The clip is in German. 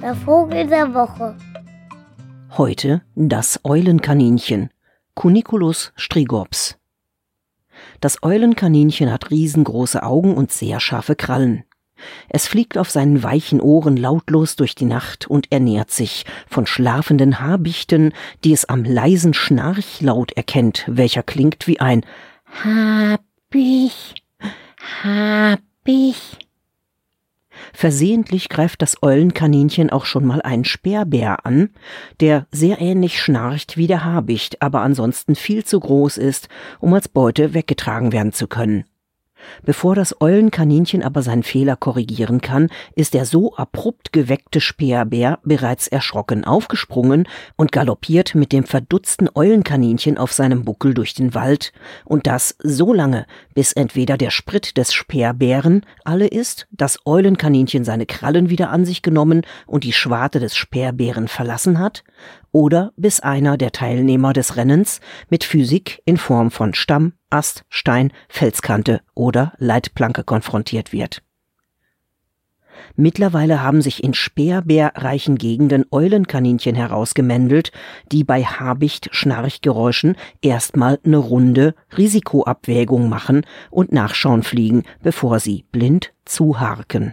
Der Vogel der Woche. Heute das Eulenkaninchen, Cuniculus strigops. Das Eulenkaninchen hat riesengroße Augen und sehr scharfe Krallen. Es fliegt auf seinen weichen Ohren lautlos durch die Nacht und ernährt sich von schlafenden Habichten, die es am leisen Schnarchlaut erkennt, welcher klingt wie ein Hab ich, hab ich. Versehentlich greift das Eulenkaninchen auch schon mal einen Sperrbär an, der sehr ähnlich schnarcht wie der Habicht, aber ansonsten viel zu groß ist, um als Beute weggetragen werden zu können. Bevor das Eulenkaninchen aber seinen Fehler korrigieren kann, ist der so abrupt geweckte Speerbär bereits erschrocken aufgesprungen und galoppiert mit dem verdutzten Eulenkaninchen auf seinem Buckel durch den Wald, und das so lange, bis entweder der Sprit des Speerbären alle ist, das Eulenkaninchen seine Krallen wieder an sich genommen und die Schwarte des Speerbären verlassen hat, oder bis einer der Teilnehmer des Rennens mit Physik in Form von Stamm, Ast, Stein, Felskante oder Leitplanke konfrontiert wird. Mittlerweile haben sich in speerbärreichen Gegenden Eulenkaninchen herausgemändelt, die bei Habicht-Schnarchgeräuschen erstmal eine runde Risikoabwägung machen und nachschauen fliegen, bevor sie blind zuharken.